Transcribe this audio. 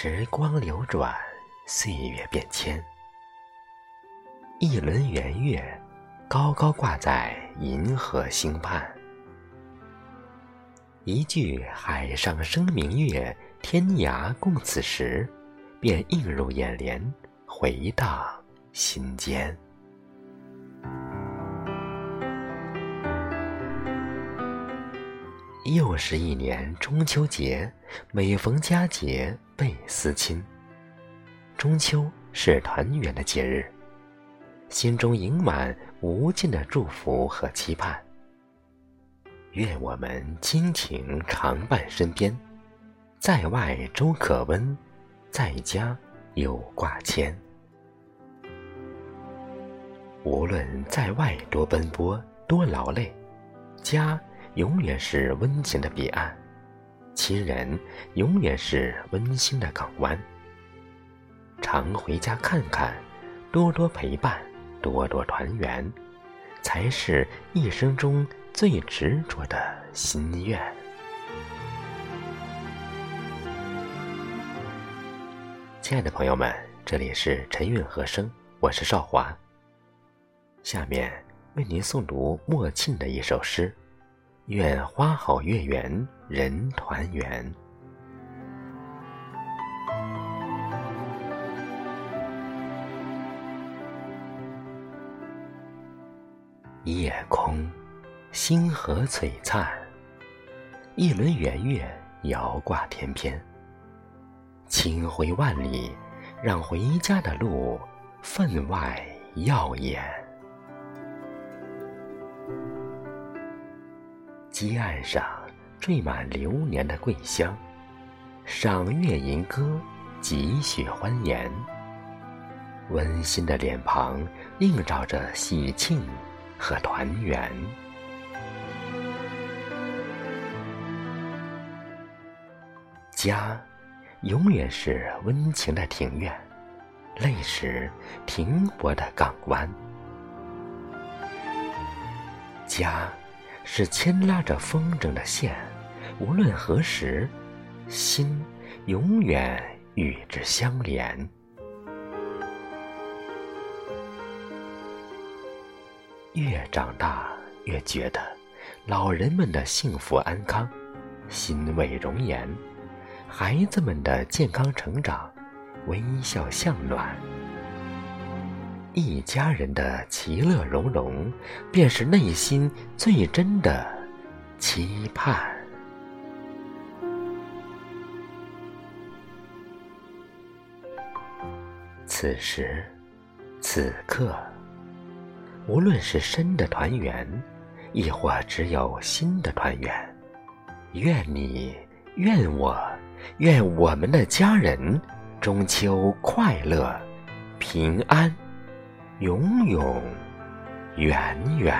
时光流转，岁月变迁，一轮圆月高高挂在银河星畔，一句“海上生明月，天涯共此时”，便映入眼帘，回荡心间。又是一年中秋节，每逢佳节倍思亲。中秋是团圆的节日，心中盈满无尽的祝福和期盼。愿我们亲情常伴身边，在外粥可温，在家有挂牵。无论在外多奔波多劳累，家。永远是温情的彼岸，亲人永远是温馨的港湾。常回家看看，多多陪伴，多多团圆，才是一生中最执着的心愿。亲爱的朋友们，这里是晨韵和声，我是少华。下面为您诵读莫沁的一首诗。愿花好月圆人团圆。夜空，星河璀璨，一轮圆月遥挂天边。清辉万里，让回家的路分外耀眼。堤岸上缀满流年的桂香，赏月吟歌，几许欢颜。温馨的脸庞映照着喜庆和团圆。家，永远是温情的庭院，泪时停泊的港湾。家。是牵拉着风筝的线，无论何时，心永远与之相连。越长大越觉得，老人们的幸福安康，欣慰容颜；孩子们的健康成长，微笑向暖。一家人的其乐融融，便是内心最真的期盼。此时此刻，无论是深的团圆，亦或只有心的团圆，愿你，愿我，愿我们的家人中秋快乐，平安。永永远远。